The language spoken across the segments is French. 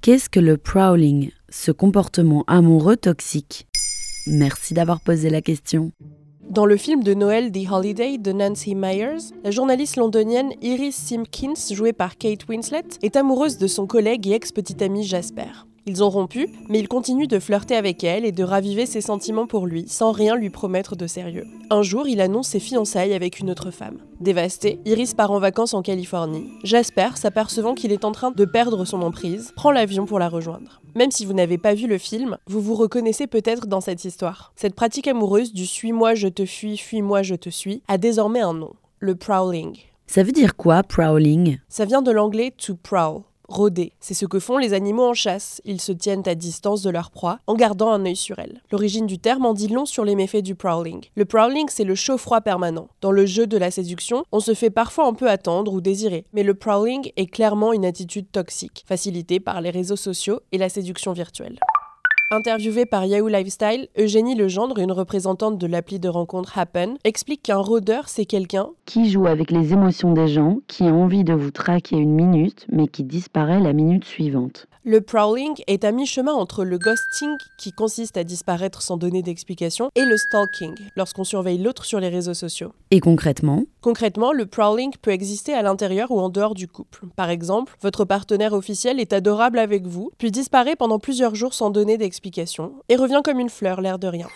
Qu'est-ce que le prowling, ce comportement amoureux toxique? Merci d'avoir posé la question. Dans le film de Noël The Holiday de Nancy Myers, la journaliste londonienne Iris Simpkins, jouée par Kate Winslet, est amoureuse de son collègue et ex-petit ami Jasper. Ils ont rompu, mais il continue de flirter avec elle et de raviver ses sentiments pour lui, sans rien lui promettre de sérieux. Un jour, il annonce ses fiançailles avec une autre femme. Dévasté, Iris part en vacances en Californie. Jasper, s'apercevant qu'il est en train de perdre son emprise, prend l'avion pour la rejoindre. Même si vous n'avez pas vu le film, vous vous reconnaissez peut-être dans cette histoire. Cette pratique amoureuse du suis-moi, je te fuis, fuis-moi, je te suis a désormais un nom, le prowling. Ça veut dire quoi, prowling? Ça vient de l'anglais to prowl, rôder. C'est ce que font les animaux en chasse. Ils se tiennent à distance de leur proie en gardant un œil sur elle. L'origine du terme en dit long sur les méfaits du prowling. Le prowling, c'est le chaud-froid permanent. Dans le jeu de la séduction, on se fait parfois un peu attendre ou désirer. Mais le prowling est clairement une attitude toxique, facilitée par les réseaux sociaux et la séduction virtuelle. Interviewée par Yahoo Lifestyle, Eugénie Legendre, une représentante de l'appli de rencontre Happen, explique qu'un rôdeur, c'est quelqu'un qui joue avec les émotions des gens, qui a envie de vous traquer une minute, mais qui disparaît la minute suivante. Le prowling est à mi-chemin entre le ghosting, qui consiste à disparaître sans donner d'explication, et le stalking, lorsqu'on surveille l'autre sur les réseaux sociaux. Et concrètement? Concrètement, le prowling peut exister à l'intérieur ou en dehors du couple. Par exemple, votre partenaire officiel est adorable avec vous, puis disparaît pendant plusieurs jours sans donner d'explication, et revient comme une fleur, l'air de rien.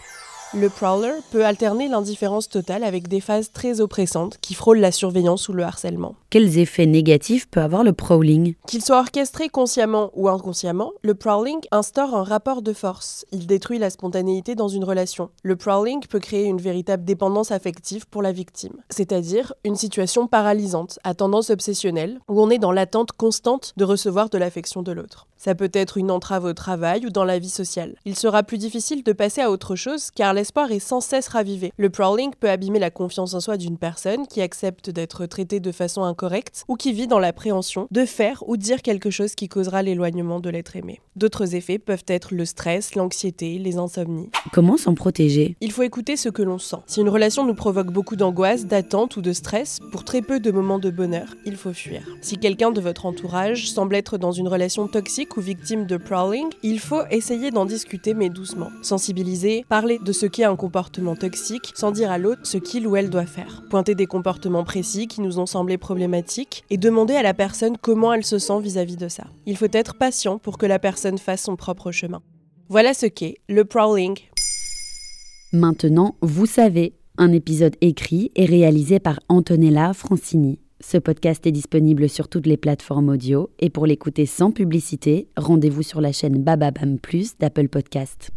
Le prowler peut alterner l'indifférence totale avec des phases très oppressantes qui frôlent la surveillance ou le harcèlement. Quels effets négatifs peut avoir le prowling? Qu'il soit orchestré consciemment ou inconsciemment, le prowling instaure un rapport de force. Il détruit la spontanéité dans une relation. Le prowling peut créer une véritable dépendance affective pour la victime, c'est-à-dire une situation paralysante, à tendance obsessionnelle, où on est dans l'attente constante de recevoir de l'affection de l'autre. Ça peut être une entrave au travail ou dans la vie sociale. Il sera plus difficile de passer à autre chose car l'espoir est sans cesse ravivé. Le prowling peut abîmer la confiance en soi d'une personne qui accepte d'être traitée de façon incorrecte ou qui vit dans l'appréhension de faire ou dire quelque chose qui causera l'éloignement de l'être aimé. D'autres effets peuvent être le stress, l'anxiété, les insomnies. Comment s'en protéger? Il faut écouter ce que l'on sent. Si une relation nous provoque beaucoup d'angoisse, d'attente ou de stress, pour très peu de moments de bonheur, il faut fuir. Si quelqu'un de votre entourage semble être dans une relation toxique, ou victime de prowling, il faut essayer d'en discuter mais doucement. Sensibiliser, parler de ce un comportement toxique sans dire à l'autre ce qu'il ou elle doit faire. Pointer des comportements précis qui nous ont semblé problématiques et demander à la personne comment elle se sent vis-à-vis de ça. Il faut être patient pour que la personne fasse son propre chemin. Voilà ce qu'est le prowling. Maintenant, vous savez, un épisode écrit et réalisé par Antonella Francini. Ce podcast est disponible sur toutes les plateformes audio et pour l'écouter sans publicité, rendez-vous sur la chaîne Bababam Plus d'Apple Podcast.